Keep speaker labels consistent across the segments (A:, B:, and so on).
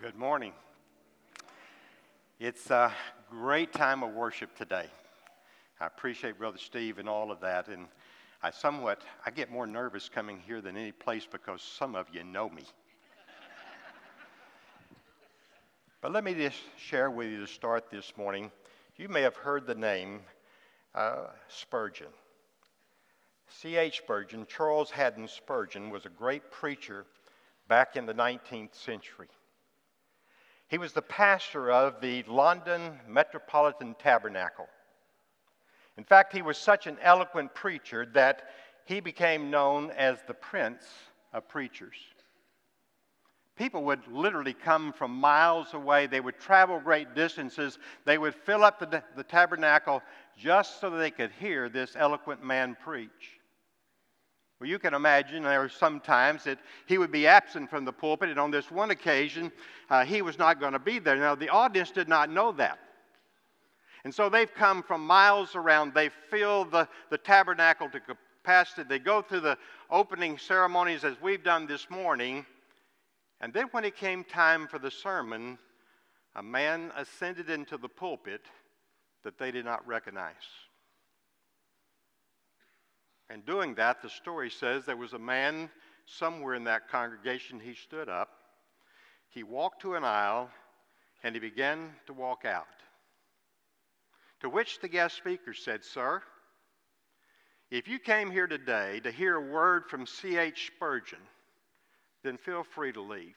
A: Good morning. It's a great time of worship today. I appreciate Brother Steve and all of that. And I somewhat, I get more nervous coming here than any place because some of you know me. but let me just share with you to start this morning. You may have heard the name uh, Spurgeon. C.H. Spurgeon, Charles Haddon Spurgeon, was a great preacher back in the 19th century. He was the pastor of the London Metropolitan Tabernacle. In fact, he was such an eloquent preacher that he became known as the Prince of Preachers. People would literally come from miles away. They would travel great distances. They would fill up the, the tabernacle just so they could hear this eloquent man preach. Well, you can imagine there were some times that he would be absent from the pulpit, and on this one occasion, uh, he was not going to be there. Now, the audience did not know that. And so they've come from miles around. They fill the, the tabernacle to capacity. They go through the opening ceremonies as we've done this morning. And then, when it came time for the sermon, a man ascended into the pulpit that they did not recognize. And doing that, the story says there was a man somewhere in that congregation. He stood up, he walked to an aisle, and he began to walk out. To which the guest speaker said, Sir, if you came here today to hear a word from C.H. Spurgeon, then feel free to leave.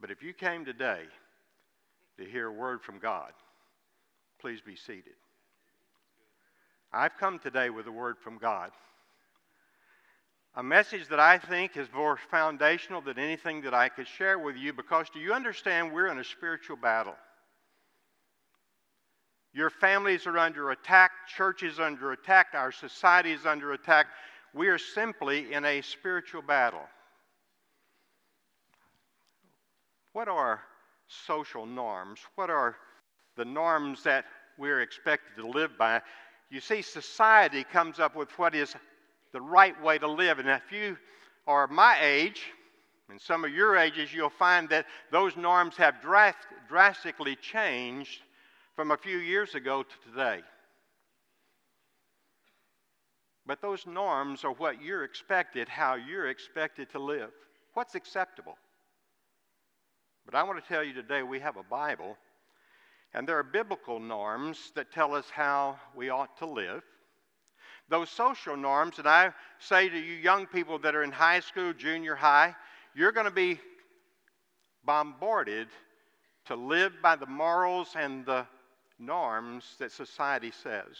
A: But if you came today to hear a word from God, please be seated. I've come today with a word from God. A message that I think is more foundational than anything that I could share with you because do you understand we're in a spiritual battle? Your families are under attack, churches under attack, our society is under attack. We are simply in a spiritual battle. What are social norms? What are the norms that we're expected to live by? You see, society comes up with what is the right way to live. And if you are my age, and some of your ages, you'll find that those norms have drastically changed from a few years ago to today. But those norms are what you're expected, how you're expected to live. What's acceptable? But I want to tell you today we have a Bible and there are biblical norms that tell us how we ought to live. Those social norms, and I say to you young people that are in high school, junior high, you're going to be bombarded to live by the morals and the norms that society says.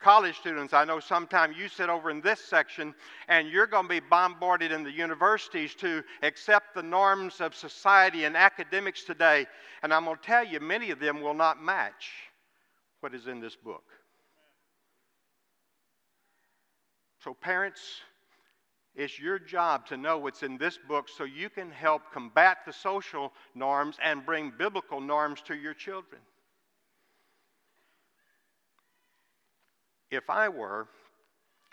A: College students, I know sometime you sit over in this section and you're going to be bombarded in the universities to accept the norms of society and academics today. And I'm going to tell you, many of them will not match what is in this book. So, parents, it's your job to know what's in this book so you can help combat the social norms and bring biblical norms to your children. If I were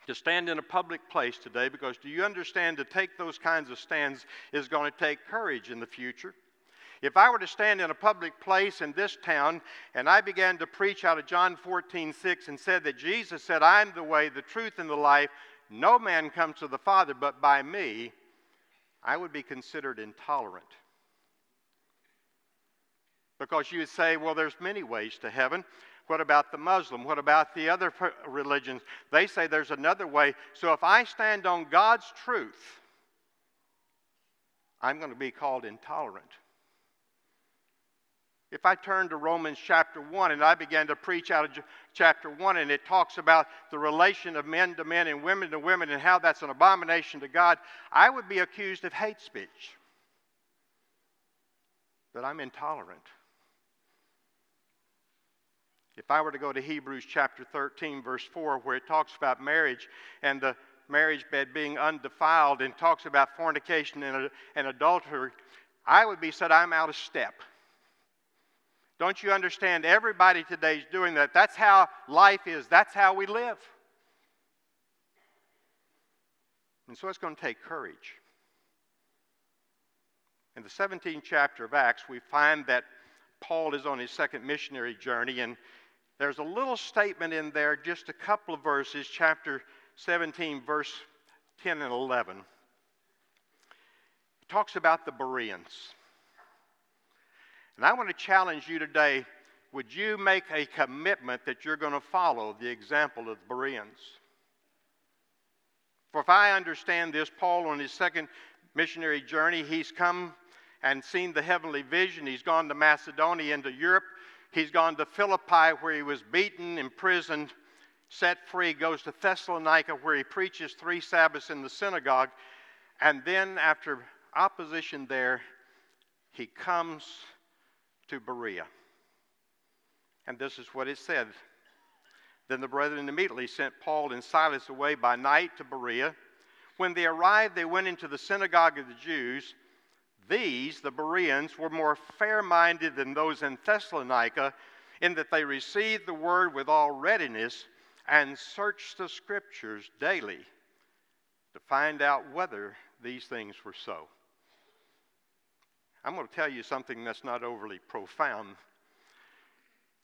A: to stand in a public place today, because do you understand to take those kinds of stands is going to take courage in the future? If I were to stand in a public place in this town and I began to preach out of John 14, 6 and said that Jesus said, I'm the way, the truth, and the life, no man comes to the Father but by me, I would be considered intolerant. Because you would say, well, there's many ways to heaven. What about the Muslim? What about the other religions? They say there's another way. So if I stand on God's truth, I'm going to be called intolerant. If I turn to Romans chapter 1 and I began to preach out of chapter 1 and it talks about the relation of men to men and women to women and how that's an abomination to God, I would be accused of hate speech. That I'm intolerant. If I were to go to Hebrews chapter 13, verse 4, where it talks about marriage and the marriage bed being undefiled and talks about fornication and, and adultery, I would be said I'm out of step. Don't you understand? Everybody today is doing that. That's how life is, that's how we live. And so it's going to take courage. In the 17th chapter of Acts, we find that Paul is on his second missionary journey, and there's a little statement in there, just a couple of verses, chapter 17, verse 10 and 11. It talks about the Bereans. And I want to challenge you today would you make a commitment that you're going to follow the example of the Bereans? For if I understand this, Paul on his second missionary journey, he's come and seen the heavenly vision. He's gone to Macedonia into Europe. He's gone to Philippi where he was beaten, imprisoned, set free, goes to Thessalonica where he preaches three Sabbaths in the synagogue. And then, after opposition there, he comes to Berea. And this is what it said. Then the brethren immediately sent Paul and Silas away by night to Berea. When they arrived, they went into the synagogue of the Jews. These, the Bereans, were more fair minded than those in Thessalonica, in that they received the word with all readiness and searched the scriptures daily to find out whether these things were so. I'm going to tell you something that's not overly profound.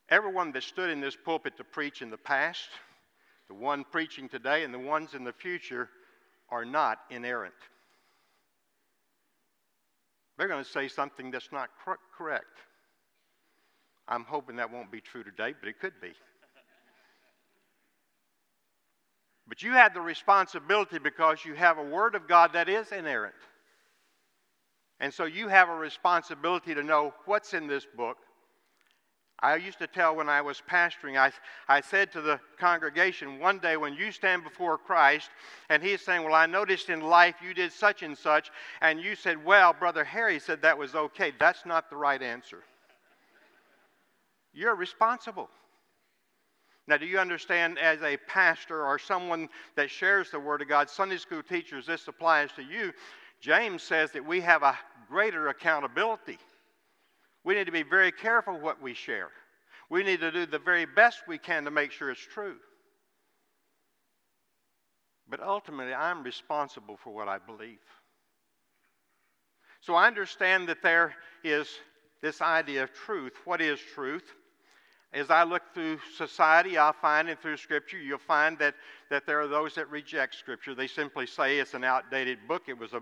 A: Everyone that stood in this pulpit to preach in the past, the one preaching today, and the ones in the future are not inerrant. They're going to say something that's not cor- correct. I'm hoping that won't be true today, but it could be. But you have the responsibility because you have a Word of God that is inerrant. And so you have a responsibility to know what's in this book. I used to tell when I was pastoring, I, I said to the congregation one day when you stand before Christ and he's saying, Well, I noticed in life you did such and such, and you said, Well, Brother Harry said that was okay. That's not the right answer. You're responsible. Now, do you understand as a pastor or someone that shares the Word of God, Sunday school teachers, this applies to you? James says that we have a greater accountability. We need to be very careful what we share. We need to do the very best we can to make sure it's true. But ultimately, I'm responsible for what I believe. So I understand that there is this idea of truth. What is truth? As I look through society, I'll find, and through Scripture, you'll find that, that there are those that reject Scripture. They simply say it's an outdated book. It was a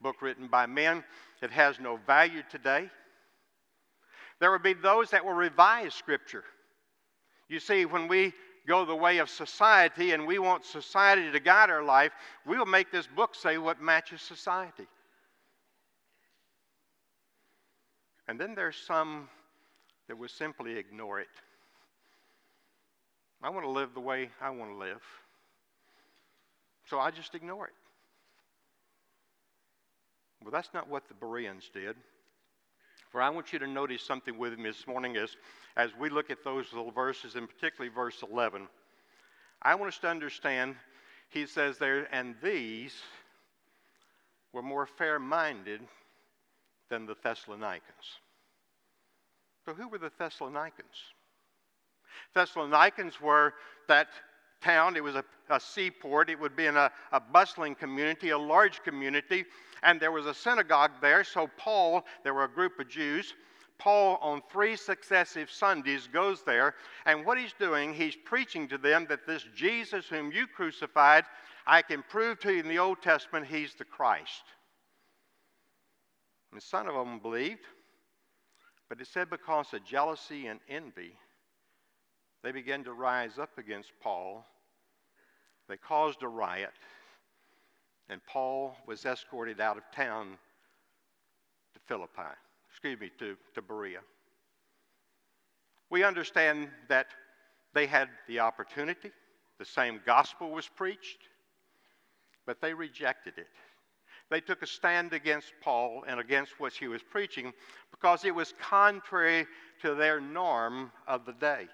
A: book written by men. It has no value today. There would be those that will revise Scripture. You see, when we go the way of society and we want society to guide our life, we will make this book say what matches society. And then there's some that will simply ignore it. I want to live the way I want to live. So I just ignore it. Well, that's not what the Bereans did. For I want you to notice something with me this morning is as we look at those little verses, and particularly verse 11. I want us to understand, he says there, and these were more fair minded than the Thessalonians. So, who were the Thessalonians? Thessalonians were that town. It was a, a seaport. It would be in a, a bustling community, a large community. And there was a synagogue there. So, Paul, there were a group of Jews. Paul, on three successive Sundays, goes there. And what he's doing, he's preaching to them that this Jesus whom you crucified, I can prove to you in the Old Testament, he's the Christ. And some of them believed. But it said because of jealousy and envy, they began to rise up against Paul. They caused a riot, and Paul was escorted out of town to Philippi, excuse me, to, to Berea. We understand that they had the opportunity, the same gospel was preached, but they rejected it. They took a stand against Paul and against what he was preaching because it was contrary to their norm of the day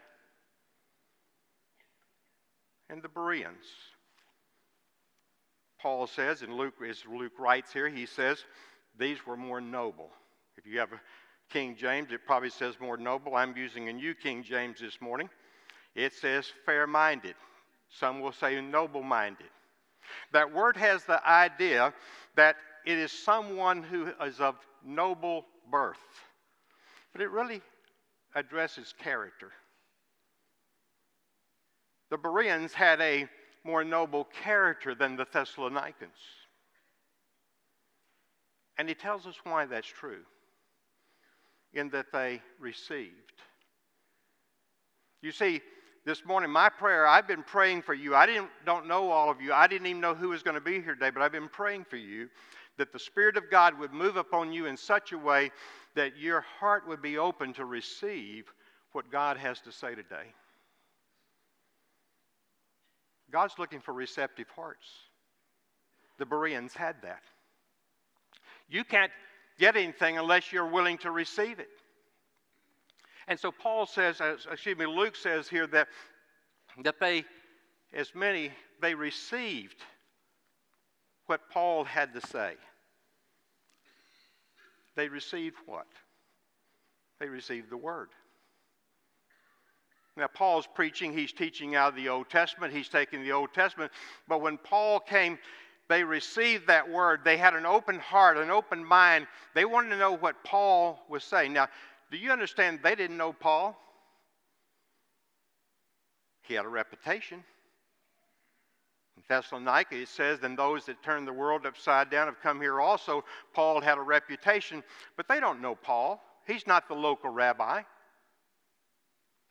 A: and the Bereans. Paul says, and Luke, as Luke writes here, he says, these were more noble. If you have a King James, it probably says more noble. I'm using a new King James this morning. It says fair minded. Some will say noble minded. That word has the idea that it is someone who is of noble birth. But it really addresses character. The Bereans had a more noble character than the Thessalonians. And he tells us why that's true in that they received. You see, this morning, my prayer, I've been praying for you. I didn't, don't know all of you. I didn't even know who was going to be here today, but I've been praying for you that the Spirit of God would move upon you in such a way that your heart would be open to receive what God has to say today. God's looking for receptive hearts. The Bereans had that. You can't get anything unless you're willing to receive it. And so Paul says, uh, excuse me, Luke says here that, that they, as many, they received what Paul had to say. They received what? They received the word. Now, Paul's preaching, he's teaching out of the Old Testament, he's taking the Old Testament. But when Paul came, they received that word. They had an open heart, an open mind. They wanted to know what Paul was saying. Now, do you understand they didn't know Paul? He had a reputation. In Thessalonica, it says, Then those that turn the world upside down have come here also. Paul had a reputation, but they don't know Paul. He's not the local rabbi.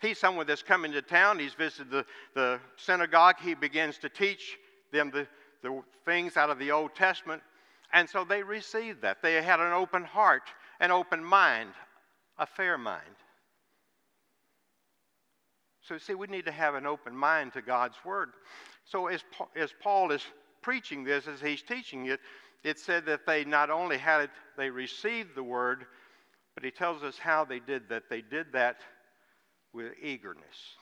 A: He's someone that's come into town. He's visited the, the synagogue. He begins to teach them the, the things out of the Old Testament. And so they received that. They had an open heart, an open mind, a fair mind. So, see, we need to have an open mind to God's Word. So, as, as Paul is preaching this, as he's teaching it, it said that they not only had it, they received the Word, but he tells us how they did that. They did that with eagerness.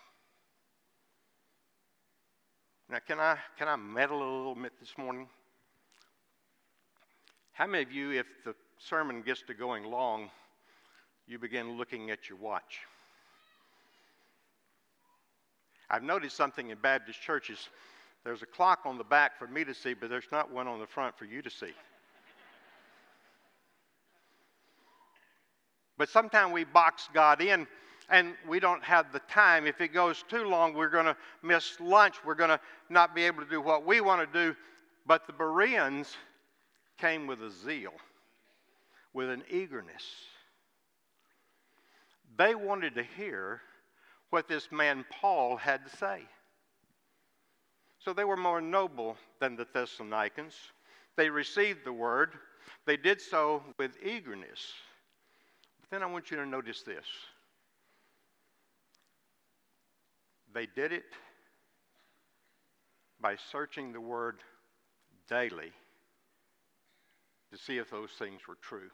A: Now, can I, can I meddle a little bit this morning? How many of you, if the sermon gets to going long, you begin looking at your watch? I've noticed something in Baptist churches. There's a clock on the back for me to see, but there's not one on the front for you to see. but sometimes we box God in and we don't have the time. If it goes too long, we're going to miss lunch. We're going to not be able to do what we want to do. But the Bereans came with a zeal, with an eagerness. They wanted to hear what this man Paul had to say. So they were more noble than the Thessalonians. They received the word, they did so with eagerness. But then I want you to notice this They did it by searching the Word daily to see if those things were true.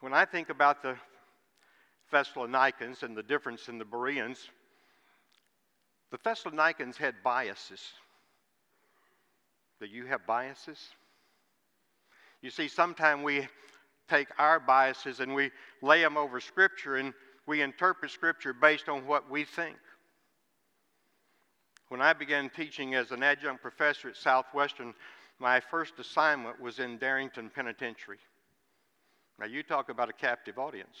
A: When I think about the Thessalonians and the difference in the Bereans, the Thessalonians had biases. Do you have biases? You see, sometimes we take our biases and we lay them over Scripture, and we interpret Scripture based on what we think. When I began teaching as an adjunct professor at Southwestern, my first assignment was in Darrington Penitentiary. Now, you talk about a captive audience.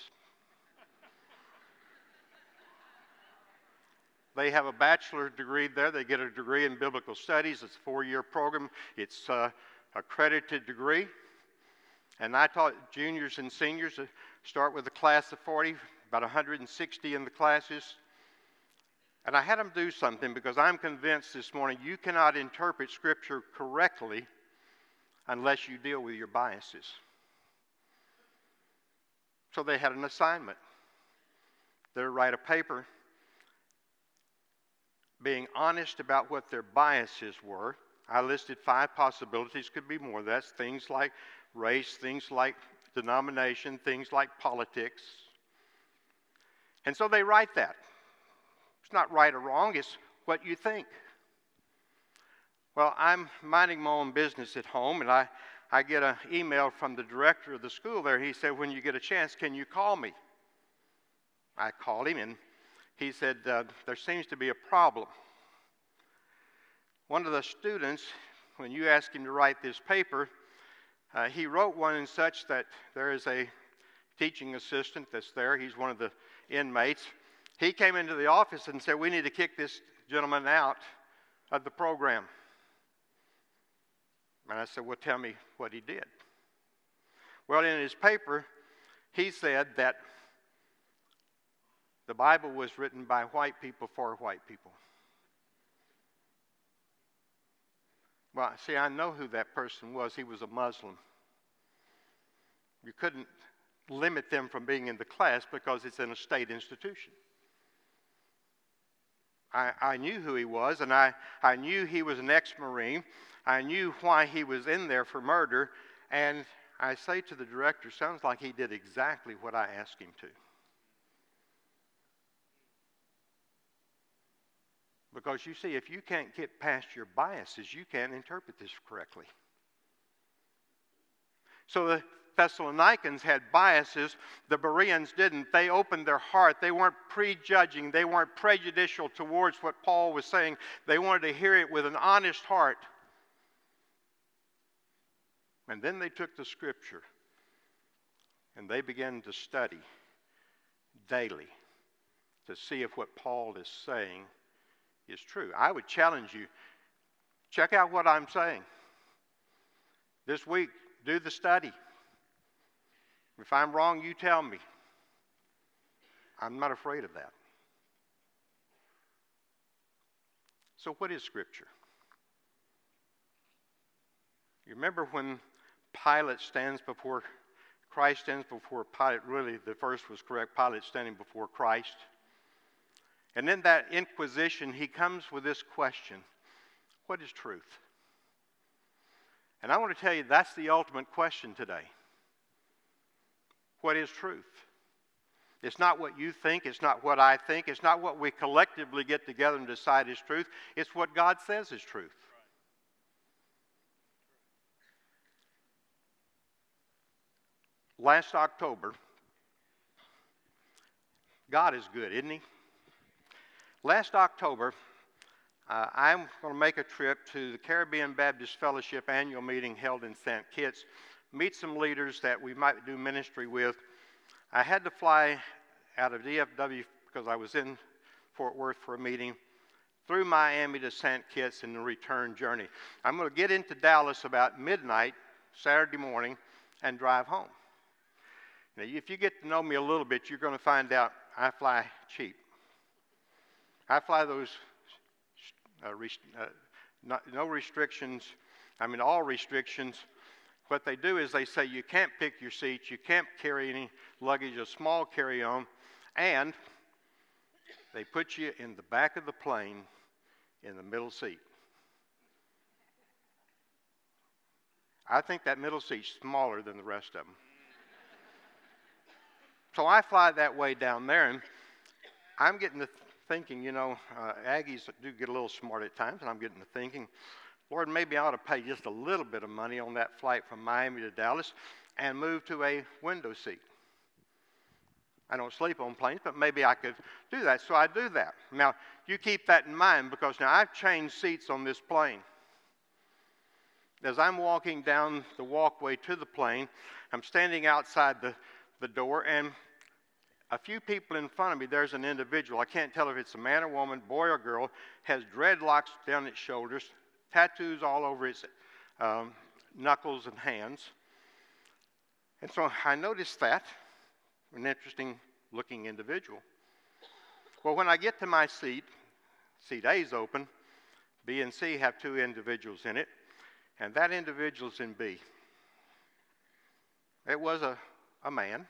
A: They have a bachelor's degree there. They get a degree in biblical studies. It's a four year program, it's a accredited degree. And I taught juniors and seniors, to start with a class of 40, about 160 in the classes. And I had them do something because I'm convinced this morning you cannot interpret Scripture correctly unless you deal with your biases. So they had an assignment. They write a paper being honest about what their biases were. I listed five possibilities, could be more. That's things like race, things like denomination, things like politics, and so they write that. It's not right or wrong, it's what you think. Well, I'm minding my own business at home, and I, I get an email from the director of the school there. He said, When you get a chance, can you call me? I called him, and he said, uh, There seems to be a problem. One of the students,
B: when you asked him to write this paper, uh, he wrote one in such that there is a teaching assistant that's there. He's one of the inmates. He came into the office and said, We need to kick this gentleman out of the program. And I said, Well, tell me what he did. Well, in his paper, he said that the Bible was written by white people for white people. Well, see, I know who that person was. He was a Muslim. You couldn't limit them from being in the class because it's in a state institution. I, I knew who he was, and I, I knew he was an ex Marine. I knew why he was in there for murder, and I say to the director, sounds like he did exactly what I asked him to. Because you see, if you can't get past your biases, you can't interpret this correctly. So the Thessalonians had biases, the Bereans didn't. They opened their heart. They weren't prejudging, they weren't prejudicial towards what Paul was saying. They wanted to hear it with an honest heart. And then they took the scripture and they began to study daily to see if what Paul is saying is true. I would challenge you check out what I'm saying. This week, do the study. If I'm wrong, you tell me. I'm not afraid of that. So, what is Scripture? You remember when Pilate stands before Christ stands before Pilate. Really, the first was correct. Pilate standing before Christ. And in that inquisition, he comes with this question What is truth? And I want to tell you that's the ultimate question today. What is truth? It's not what you think, it's not what I think, it's not what we collectively get together and decide is truth, it's what God says is truth. Last October, God is good, isn't He? Last October, uh, I'm going to make a trip to the Caribbean Baptist Fellowship annual meeting held in St. Kitts, meet some leaders that we might do ministry with. I had to fly out of DFW because I was in Fort Worth for a meeting through Miami to St. Kitts in the return journey. I'm going to get into Dallas about midnight Saturday morning and drive home. Now, if you get to know me a little bit, you're going to find out I fly cheap. I fly those, uh, rest- uh, no restrictions, I mean, all restrictions. What they do is they say you can't pick your seats, you can't carry any luggage, a small carry on, and they put you in the back of the plane in the middle seat. I think that middle seat's smaller than the rest of them. So I fly that way down there, and I'm getting to thinking, you know, uh, Aggies do get a little smart at times, and I'm getting to thinking, Lord, maybe I ought to pay just a little bit of money on that flight from Miami to Dallas and move to a window seat. I don't sleep on planes, but maybe I could do that. So I do that. Now, you keep that in mind because now I've changed seats on this plane. As I'm walking down the walkway to the plane, I'm standing outside the, the door, and a few people in front of me, there's an individual. I can't tell if it's a man or woman, boy or girl, has dreadlocks down its shoulders, tattoos all over his um, knuckles and hands. And so I noticed that, an interesting looking individual. Well, when I get to my seat, seat A is open, B and C have two individuals in it, and that individual's in B. It was a, a man.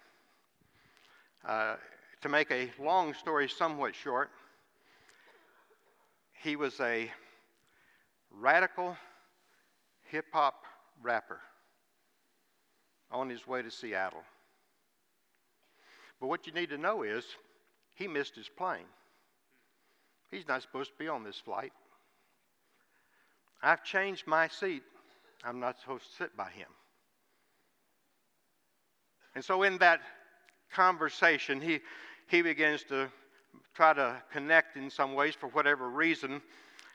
B: Uh, to make a long story somewhat short, he was a radical hip hop rapper on his way to Seattle. But what you need to know is he missed his plane. He's not supposed to be on this flight. I've changed my seat. I'm not supposed to sit by him. And so, in that conversation, he, he begins to try to connect in some ways for whatever reason.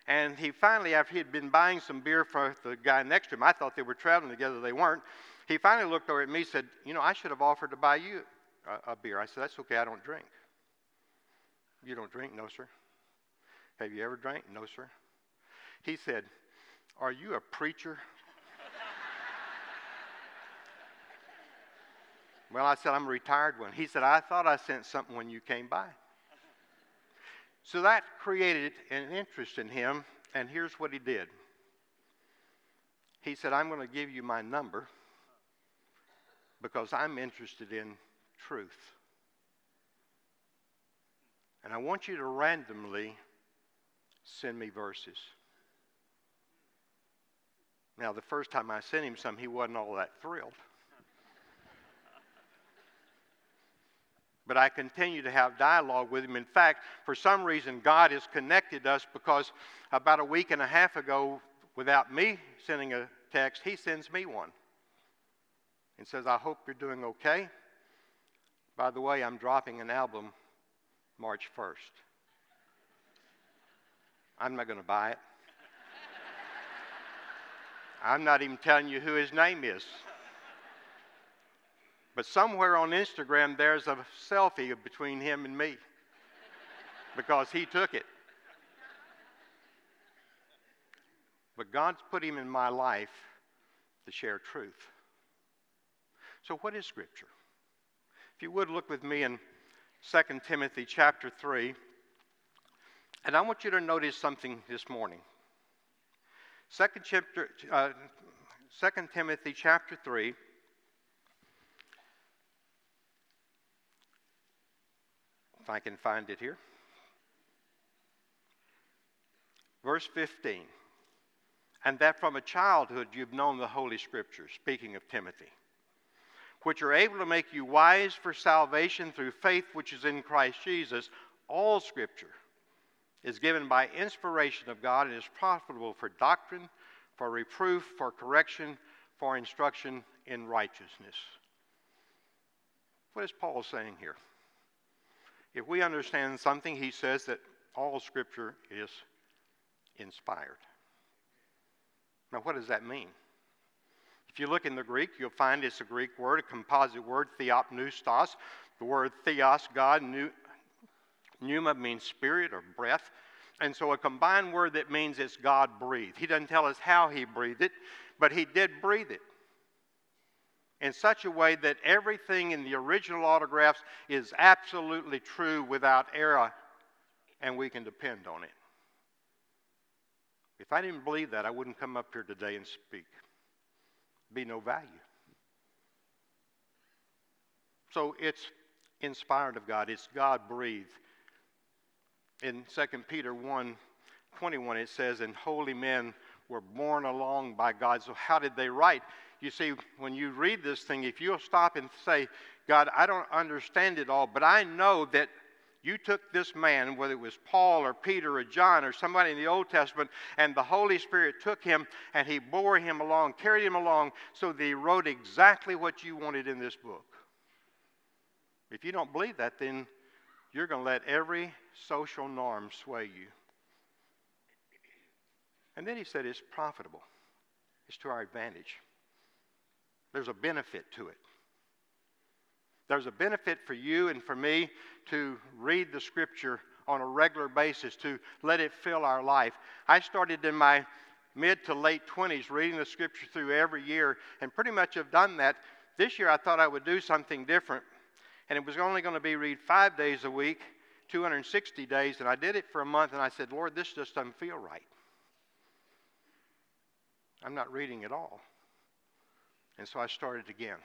B: And he finally, after he had been buying some beer for the guy next to him, I thought they were traveling together, they weren't. He finally looked over at me and said, You know, I should have offered to buy you a, a beer. I said, That's okay, I don't drink. You don't drink? No, sir. Have you ever drank? No, sir. He said, Are you a preacher? well, I said, I'm a retired one. He said, I thought I sent something when you came by. So that created an interest in him, and here's what he did. He said, I'm going to give you my number because I'm interested in truth. And I want you to randomly send me verses. Now, the first time I sent him some, he wasn't all that thrilled. But I continue to have dialogue with him. In fact, for some reason, God has connected us because about a week and a half ago, without me sending a text, he sends me one and says, I hope you're doing okay. By the way, I'm dropping an album March 1st. I'm not going to buy it. I'm not even telling you who his name is. But somewhere on Instagram, there's a selfie between him and me because he took it. But God's put him in my life to share truth. So, what is Scripture? If you would look with me in 2 Timothy chapter 3, and I want you to notice something this morning. 2 chapter, uh, 2 Timothy chapter 3. If I can find it here. Verse 15. And that from a childhood you've known the Holy Scriptures, speaking of Timothy, which are able to make you wise for salvation through faith which is in Christ Jesus. All Scripture is given by inspiration of God and is profitable for doctrine, for reproof, for correction, for instruction in righteousness. What is Paul saying here? If we understand something, he says that all Scripture is inspired. Now, what does that mean? If you look in the Greek, you'll find it's a Greek word, a composite word, theopneustos. The word theos, God, pneuma means spirit or breath. And so a combined word that means it's God breathed. He doesn't tell us how he breathed it, but he did breathe it in such a way that everything in the original autographs is absolutely true without error, and we can depend on it. If I didn't believe that, I wouldn't come up here today and speak. Be no value. So it's inspired of God. It's God breathed. In 2 Peter 1 21, it says, And holy men were borne along by God. So, how did they write? You see, when you read this thing, if you'll stop and say, God, I don't understand it all, but I know that you took this man, whether it was Paul or Peter or John or somebody in the Old Testament, and the Holy Spirit took him and he bore him along, carried him along, so that he wrote exactly what you wanted in this book. If you don't believe that, then you're going to let every social norm sway you. And then he said it's profitable, it's to our advantage. There's a benefit to it. There's a benefit for you and for me to read the scripture on a regular basis, to let it fill our life. I started in my mid to late 20s reading the scripture through every year and pretty much have done that. This year I thought I would do something different, and it was only going to be read five days a week, 260 days, and I did it for a month, and I said, Lord, this just doesn't feel right. I'm not reading at all. And so I started again.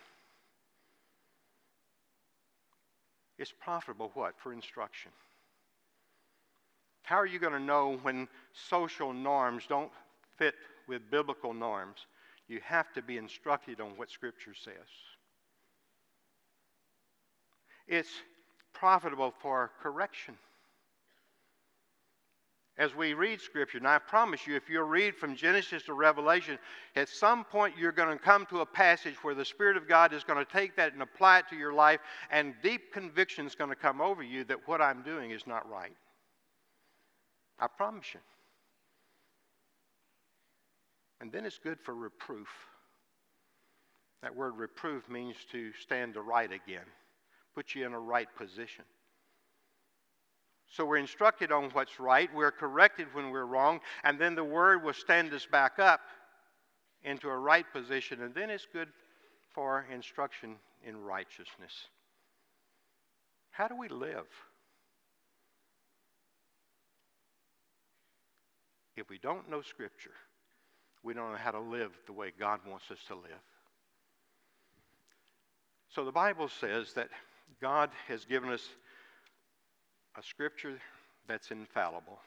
B: It's profitable what? For instruction. How are you going to know when social norms don't fit with biblical norms? You have to be instructed on what Scripture says. It's profitable for correction as we read Scripture. And I promise you, if you read from Genesis to Revelation, at some point you're going to come to a passage where the Spirit of God is going to take that and apply it to your life, and deep conviction is going to come over you that what I'm doing is not right. I promise you. And then it's good for reproof. That word reproof means to stand to right again, put you in a right position. So we're instructed on what's right, we're corrected when we're wrong, and then the word will stand us back up into a right position, and then it's good for instruction in righteousness. How do we live? If we don't know Scripture, we don't know how to live the way God wants us to live. So the Bible says that God has given us a scripture that's infallible.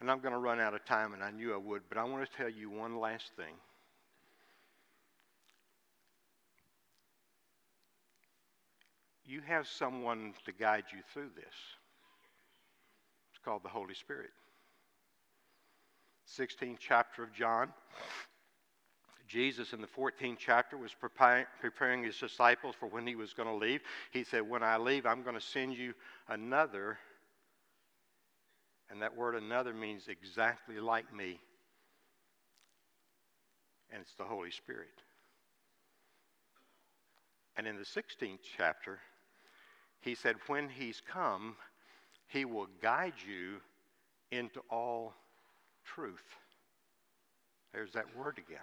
B: And I'm going to run out of time, and I knew I would, but I want to tell you one last thing. You have someone to guide you through this. It's called the Holy Spirit. 16th chapter of John. Jesus in the 14th chapter was preparing his disciples for when he was going to leave. He said, When I leave, I'm going to send you another. And that word another means exactly like me. And it's the Holy Spirit. And in the 16th chapter, he said, When he's come, he will guide you into all truth. There's that word again.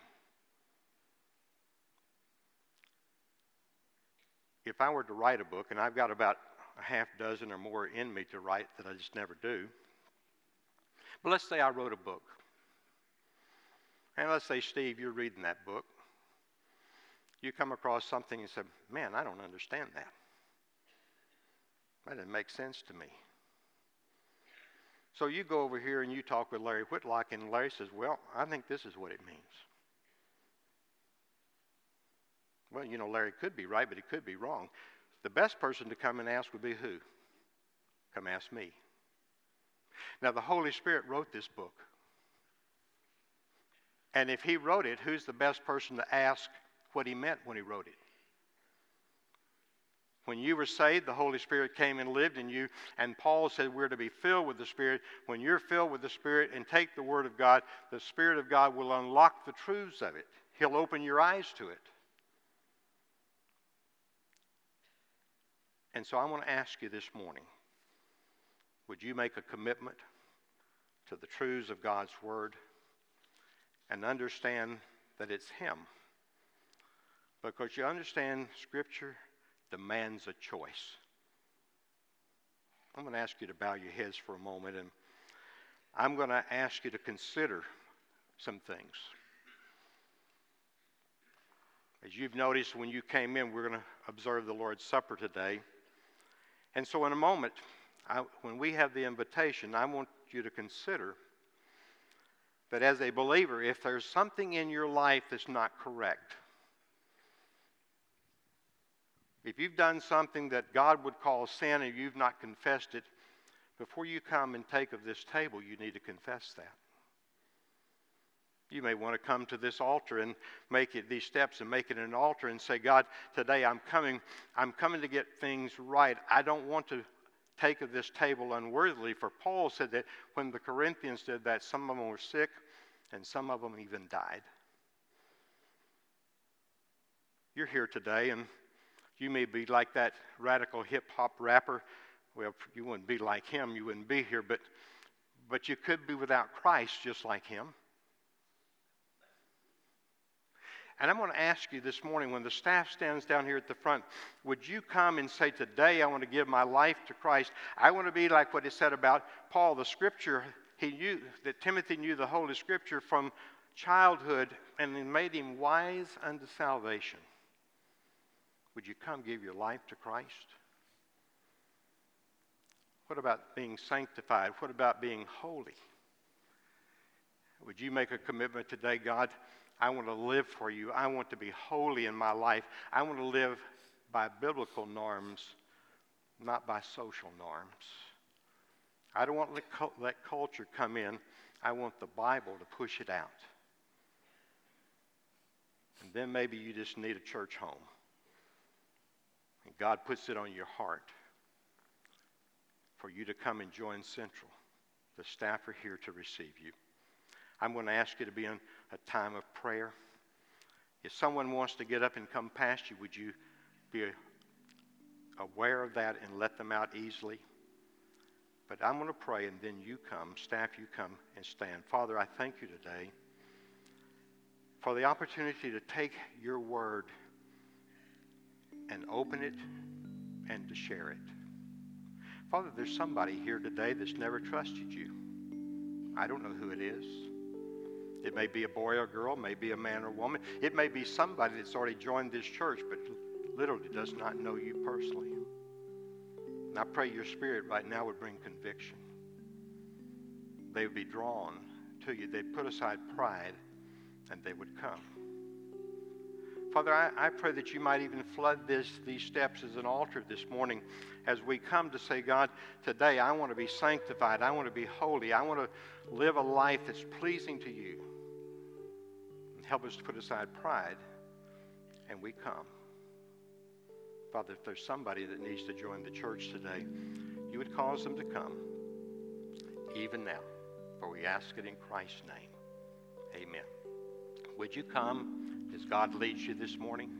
B: If I were to write a book, and I've got about a half dozen or more in me to write that I just never do, but let's say I wrote a book. And let's say, Steve, you're reading that book. You come across something and say, Man, I don't understand that. That didn't make sense to me. So you go over here and you talk with Larry Whitlock, and Larry says, Well, I think this is what it means. Well, you know, Larry could be right, but he could be wrong. The best person to come and ask would be who? Come ask me. Now, the Holy Spirit wrote this book. And if he wrote it, who's the best person to ask what he meant when he wrote it? When you were saved, the Holy Spirit came and lived in you. And Paul said we're to be filled with the Spirit. When you're filled with the Spirit and take the Word of God, the Spirit of God will unlock the truths of it. He'll open your eyes to it. And so I want to ask you this morning would you make a commitment to the truths of God's Word and understand that it's Him? Because you understand Scripture demands a choice. I'm going to ask you to bow your heads for a moment, and I'm going to ask you to consider some things. As you've noticed when you came in, we're going to observe the Lord's Supper today. And so, in a moment, I, when we have the invitation, I want you to consider that as a believer, if there's something in your life that's not correct, if you've done something that God would call sin and you've not confessed it, before you come and take of this table, you need to confess that. You may want to come to this altar and make it these steps and make it an altar and say, God, today I'm coming. I'm coming to get things right. I don't want to take of this table unworthily. For Paul said that when the Corinthians did that, some of them were sick and some of them even died. You're here today and you may be like that radical hip hop rapper. Well, you wouldn't be like him, you wouldn't be here, but but you could be without Christ just like him. And I'm going to ask you this morning when the staff stands down here at the front, would you come and say, Today I want to give my life to Christ? I want to be like what it said about Paul, the scripture he knew, that Timothy knew the Holy Scripture from childhood and it made him wise unto salvation. Would you come give your life to Christ? What about being sanctified? What about being holy? Would you make a commitment today, God? I want to live for you. I want to be holy in my life. I want to live by biblical norms, not by social norms. I don't want to let culture come in. I want the Bible to push it out. And then maybe you just need a church home. And God puts it on your heart for you to come and join Central. The staff are here to receive you. I'm going to ask you to be in a time of prayer. If someone wants to get up and come past you, would you be aware of that and let them out easily? But I'm going to pray, and then you come, staff, you come and stand. Father, I thank you today for the opportunity to take your word and open it and to share it. Father, there's somebody here today that's never trusted you. I don't know who it is. It may be a boy or girl, may be a man or woman. It may be somebody that's already joined this church but literally does not know you personally. And I pray your spirit right now would bring conviction. They would be drawn to you. They'd put aside pride and they would come. Father, I, I, pray that you might even flood this, these steps as an altar this morning as we come to say, God, today I want to be sanctified. I want to be holy. I want to live a life that's pleasing to you. Help us to put aside pride, and we come. Father, if there's somebody that needs to join the church today, you would cause them to come, even now. For we ask it in Christ's name. Amen. Would you come as God leads you this morning?